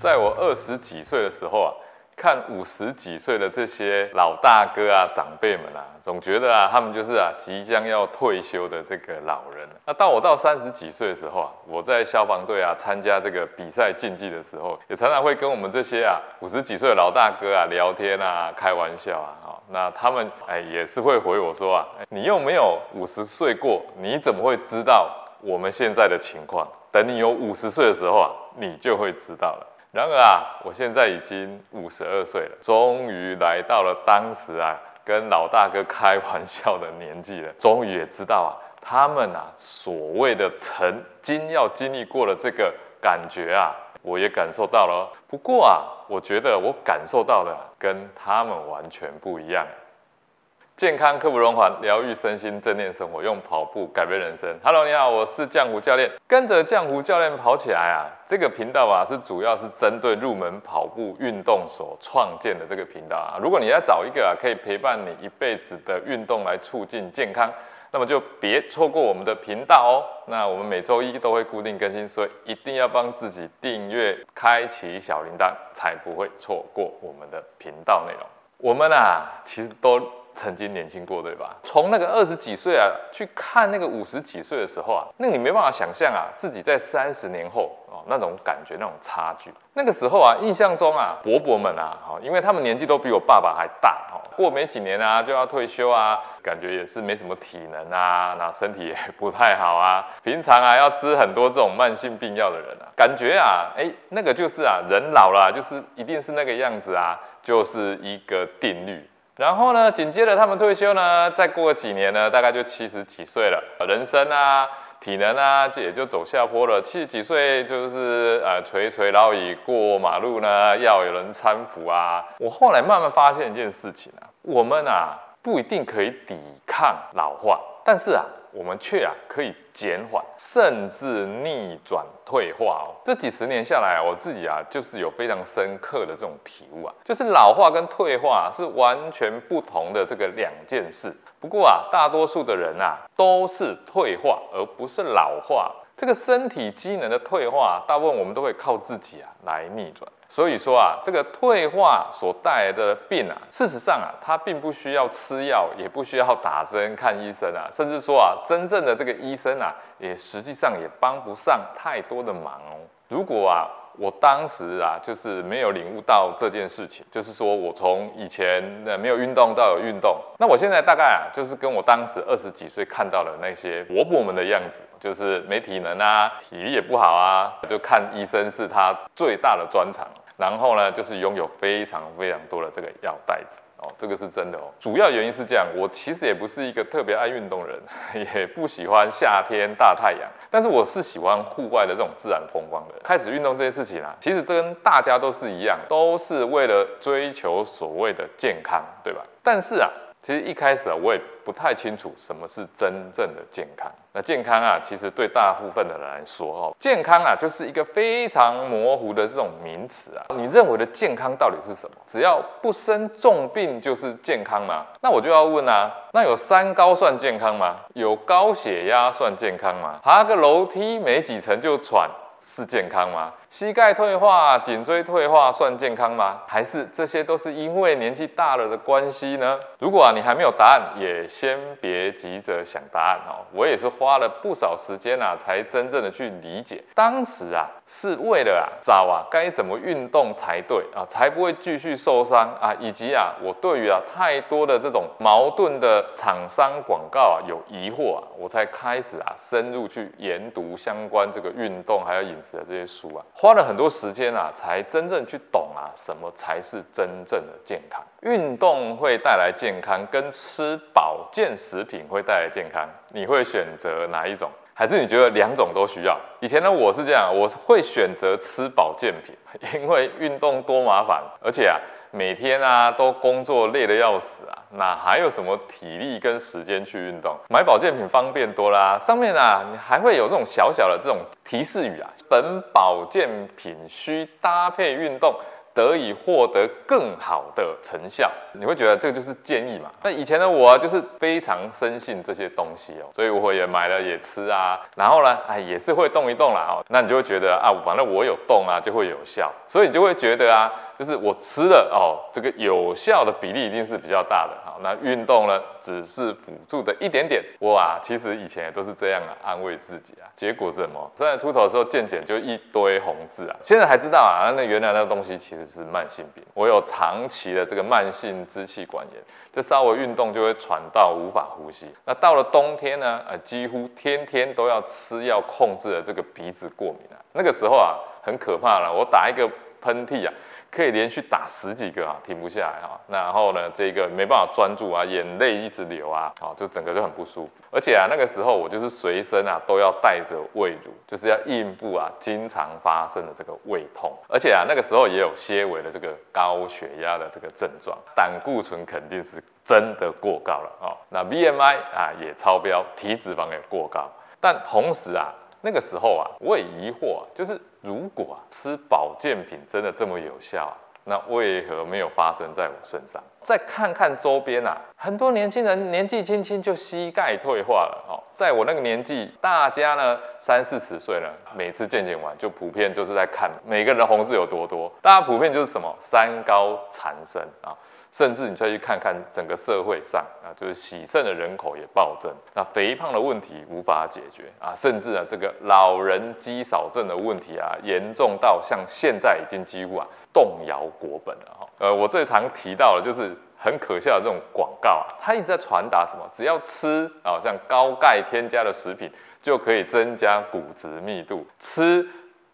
在我二十几岁的时候啊，看五十几岁的这些老大哥啊、长辈们啊，总觉得啊，他们就是啊即将要退休的这个老人。那到我到三十几岁的时候啊，我在消防队啊参加这个比赛竞技的时候，也常常会跟我们这些啊五十几岁的老大哥啊聊天啊、开玩笑啊。好，那他们哎也是会回我说啊，你又没有五十岁过，你怎么会知道我们现在的情况？等你有五十岁的时候啊，你就会知道了。然而啊，我现在已经五十二岁了，终于来到了当时啊跟老大哥开玩笑的年纪了。终于也知道啊，他们啊所谓的曾经要经历过的这个感觉啊，我也感受到了。不过啊，我觉得我感受到的跟他们完全不一样。健康刻不容缓，疗愈身心，正念生活，用跑步改变人生。Hello，你好，我是江湖教练，跟着江湖教练跑起来啊！这个频道啊，是主要是针对入门跑步运动所创建的这个频道啊。如果你要找一个啊，可以陪伴你一辈子的运动来促进健康，那么就别错过我们的频道哦。那我们每周一都会固定更新，所以一定要帮自己订阅，开启小铃铛，才不会错过我们的频道内容。我们啊，其实都。曾经年轻过，对吧？从那个二十几岁啊，去看那个五十几岁的时候啊，那你没办法想象啊，自己在三十年后哦，那种感觉，那种差距。那个时候啊，印象中啊，伯伯们啊，哈，因为他们年纪都比我爸爸还大，哦，过没几年啊就要退休啊，感觉也是没什么体能啊，那身体也不太好啊，平常啊要吃很多这种慢性病药的人啊，感觉啊，哎，那个就是啊，人老了就是一定是那个样子啊，就是一个定律。然后呢，紧接着他们退休呢，再过几年呢，大概就七十几岁了，人生啊，体能啊，也就走下坡了。七十几岁就是呃垂垂老矣，过马路呢要有人搀扶啊。我后来慢慢发现一件事情啊，我们啊不一定可以抵抗老化，但是啊。我们却啊可以减缓，甚至逆转退化哦。这几十年下来，我自己啊就是有非常深刻的这种体悟啊，就是老化跟退化是完全不同的这个两件事。不过啊，大多数的人啊都是退化，而不是老化。这个身体机能的退化，大部分我们都会靠自己啊来逆转。所以说啊，这个退化所带来的病啊，事实上啊，它并不需要吃药，也不需要打针看医生啊，甚至说啊，真正的这个医生啊，也实际上也帮不上太多的忙哦。如果啊，我当时啊，就是没有领悟到这件事情，就是说我从以前呃没有运动到有运动，那我现在大概啊，就是跟我当时二十几岁看到的那些伯伯们的样子，就是没体能啊，体力也不好啊，就看医生是他最大的专长，然后呢，就是拥有非常非常多的这个药袋子。哦，这个是真的哦。主要原因是这样，我其实也不是一个特别爱运动人，也不喜欢夏天大太阳，但是我是喜欢户外的这种自然风光的。开始运动这件事情啊，其实跟大家都是一样，都是为了追求所谓的健康，对吧？但是啊。其实一开始啊，我也不太清楚什么是真正的健康。那健康啊，其实对大部分的人来说，哦，健康啊，就是一个非常模糊的这种名词啊。你认为的健康到底是什么？只要不生重病就是健康吗？那我就要问啊，那有三高算健康吗？有高血压算健康吗？爬个楼梯没几层就喘是健康吗？膝盖退化、颈椎退化算健康吗？还是这些都是因为年纪大了的关系呢？如果啊你还没有答案，也先别急着想答案哦。我也是花了不少时间啊，才真正的去理解。当时啊是为了啊找啊该怎么运动才对啊，才不会继续受伤啊，以及啊我对于啊太多的这种矛盾的厂商广告啊有疑惑啊，我才开始啊深入去研读相关这个运动还有饮食的这些书啊。花了很多时间啊，才真正去懂啊，什么才是真正的健康？运动会带来健康，跟吃保健食品会带来健康，你会选择哪一种？还是你觉得两种都需要？以前呢，我是这样，我会选择吃保健品，因为运动多麻烦，而且啊。每天啊都工作累得要死啊，哪还有什么体力跟时间去运动？买保健品方便多啦，上面啊你还会有这种小小的这种提示语啊，本保健品需搭配运动，得以获得更好的成效，你会觉得这个就是建议嘛？那以前的我就是非常深信这些东西哦，所以我也买了也吃啊，然后呢，哎也是会动一动啦哦，那你就会觉得啊，反正我有动啊就会有效，所以你就会觉得啊。就是我吃的哦，这个有效的比例一定是比较大的。好，那运动呢，只是辅助的一点点。我啊，其实以前也都是这样啊，安慰自己啊。结果是什么？在出头的时候健检就一堆红字啊。现在还知道啊，那原来那个东西其实是慢性病。我有长期的这个慢性支气管炎，这稍微运动就会喘到无法呼吸。那到了冬天呢，呃，几乎天天都要吃药控制的这个鼻子过敏啊。那个时候啊，很可怕了。我打一个喷嚏啊。可以连续打十几个啊，停不下来啊。然后呢，这个没办法专注啊，眼泪一直流啊，啊，就整个就很不舒服。而且啊，那个时候我就是随身啊都要带着胃乳，就是要应付啊经常发生的这个胃痛。而且啊，那个时候也有些微的这个高血压的这个症状，胆固醇肯定是真的过高了啊。那 BMI 啊也超标，体脂肪也过高。但同时啊，那个时候啊，我也疑惑，啊就是如果啊吃保健品真的这么有效，那为何没有发生在我身上？再看看周边啊，很多年轻人年纪轻轻就膝盖退化了哦。在我那个年纪，大家呢三四十岁了，每次健检完就普遍就是在看每个人的红字有多多，大家普遍就是什么三高缠身啊。甚至你再去看看整个社会上啊，就是喜肾的人口也暴增，那肥胖的问题无法解决啊，甚至啊这个老人肌少症的问题啊，严重到像现在已经几乎啊动摇国本了哈。呃，我最常提到的就是很可笑的这种广告啊，它一直在传达什么？只要吃啊像高钙添加的食品就可以增加骨质密度，吃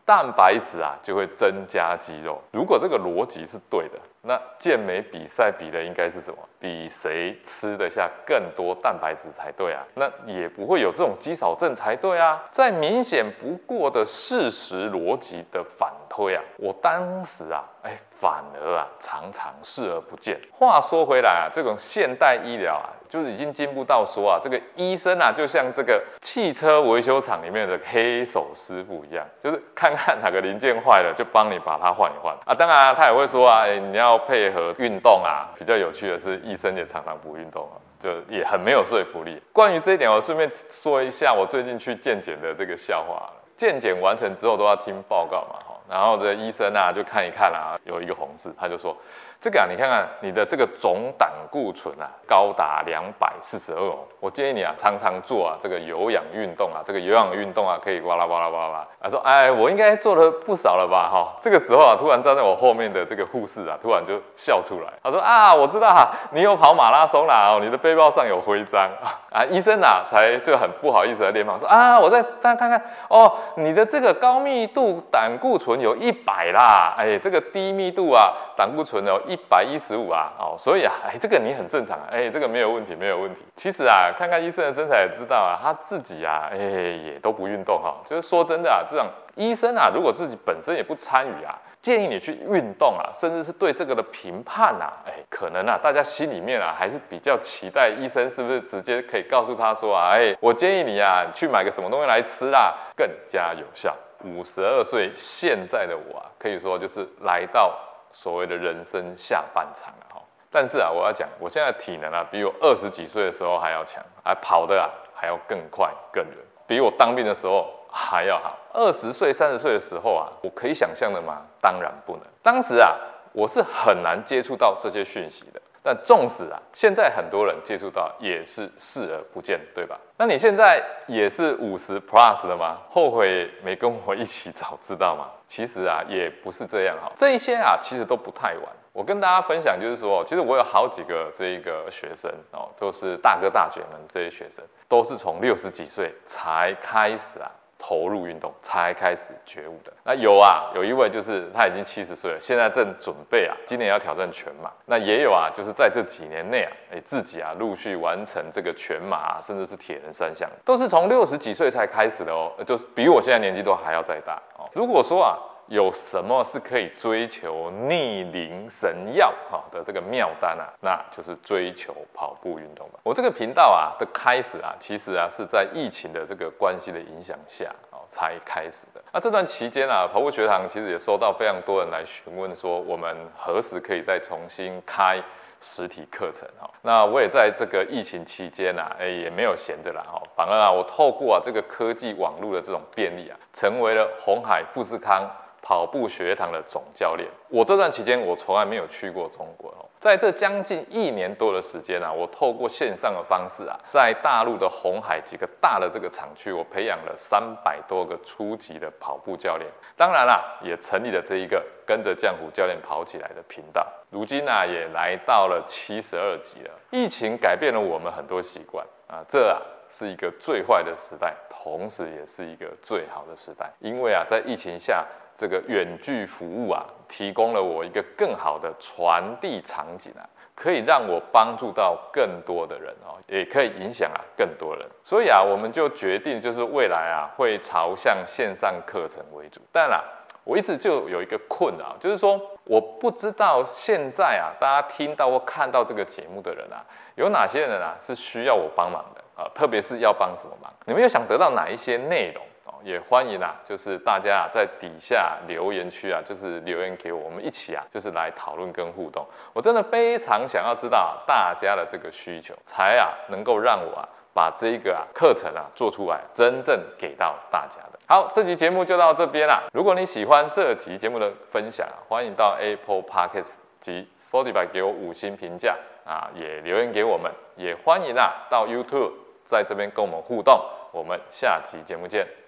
蛋白质啊就会增加肌肉。如果这个逻辑是对的。那健美比赛比的应该是什么？比谁吃得下更多蛋白质才对啊？那也不会有这种肌少症才对啊！再明显不过的事实逻辑的反推啊，我当时啊，哎，反而啊，常常视而不见。话说回来啊，这种现代医疗啊，就是已经进步到说啊，这个医生啊，就像这个汽车维修厂里面的黑手师傅一样，就是看看哪个零件坏了，就帮你把它换一换啊。当然他也会说啊，哎，你要。配合运动啊，比较有趣的是，医生也常常不运动啊，就也很没有说服力。关于这一点，我顺便说一下我最近去健检的这个笑话。健检完成之后都要听报告嘛，哈，然后这医生啊就看一看啊，有一个红字，他就说。这个啊，你看看你的这个总胆固醇啊，高达两百四十二哦。我建议你啊，常常做啊这个有氧运动啊，这个有氧运动啊，可以哇啦哇啦哇啦哇。他说，哎，我应该做了不少了吧？哈，这个时候啊，突然站在我后面的这个护士啊，突然就笑出来。他说啊，我知道哈，你有跑马拉松啦哦，你的背包上有徽章啊。医生啊，才就很不好意思的连忙说啊，我再大家看看哦，你的这个高密度胆固醇有一百啦，哎，这个低密度啊胆固醇有。一百一十五啊，哦，所以啊，哎，这个你很正常啊，哎，这个没有问题，没有问题。其实啊，看看医生的身材也知道啊，他自己啊，哎，也都不运动哈。就是说真的啊，这种医生啊，如果自己本身也不参与啊，建议你去运动啊，甚至是对这个的评判啊，哎，可能啊，大家心里面啊，还是比较期待医生是不是直接可以告诉他说啊，哎，我建议你啊，去买个什么东西来吃啊，更加有效。五十二岁现在的我啊，可以说就是来到。所谓的人生下半场了哈，但是啊，我要讲，我现在体能啊，比我二十几岁的时候还要强，还跑的啊还要更快更远，比我当兵的时候还要好。二十岁、三十岁的时候啊，我可以想象的吗？当然不能。当时啊，我是很难接触到这些讯息的。但纵使啊，现在很多人接触到也是视而不见，对吧？那你现在也是五十 plus 的吗？后悔没跟我一起早知道吗？其实啊，也不是这样哈。这一些啊，其实都不太晚。我跟大家分享，就是说，其实我有好几个这一个学生哦，都是大哥大姐们，这些学生都是从六十几岁才开始啊。投入运动才开始觉悟的，那有啊，有一位就是他已经七十岁了，现在正准备啊，今年要挑战全马。那也有啊，就是在这几年内啊，哎自己啊陆续完成这个全马，甚至是铁人三项，都是从六十几岁才开始的哦，就是比我现在年纪都还要再大哦。如果说啊。有什么是可以追求逆龄神药哈的这个妙丹啊？那就是追求跑步运动吧。我这个频道啊的开始啊，其实啊是在疫情的这个关系的影响下啊，才开始的。那这段期间啊，跑步学堂其实也收到非常多人来询问说，我们何时可以再重新开实体课程哈？那我也在这个疫情期间啊，哎也没有闲着啦哈，反而啊，我透过啊这个科技网络的这种便利啊，成为了红海富士康。跑步学堂的总教练，我这段期间我从来没有去过中国哦，在这将近一年多的时间啊，我透过线上的方式啊，在大陆的红海几个大的这个厂区，我培养了三百多个初级的跑步教练，当然啦，也成立了这一个跟着江湖教练跑起来的频道，如今呢也来到了七十二级了。疫情改变了我们很多习惯。啊，这啊是一个最坏的时代，同时也是一个最好的时代，因为啊在疫情下。这个远距服务啊，提供了我一个更好的传递场景啊，可以让我帮助到更多的人哦，也可以影响啊更多人。所以啊，我们就决定就是未来啊会朝向线上课程为主。但啦，我一直就有一个困扰，就是说我不知道现在啊大家听到或看到这个节目的人啊，有哪些人啊是需要我帮忙的啊？特别是要帮什么忙？你们又想得到哪一些内容啊？也欢迎啊，就是大家啊，在底下留言区啊，就是留言给我，我们一起啊，就是来讨论跟互动。我真的非常想要知道大家的这个需求，才啊能够让我啊把这个啊课程啊做出来，真正给到大家的。好，这集节目就到这边啦。如果你喜欢这集节目的分享，欢迎到 Apple Podcast 及 Spotify 给我五星评价啊，也留言给我们。也欢迎啊到 YouTube 在这边跟我们互动。我们下期节目见。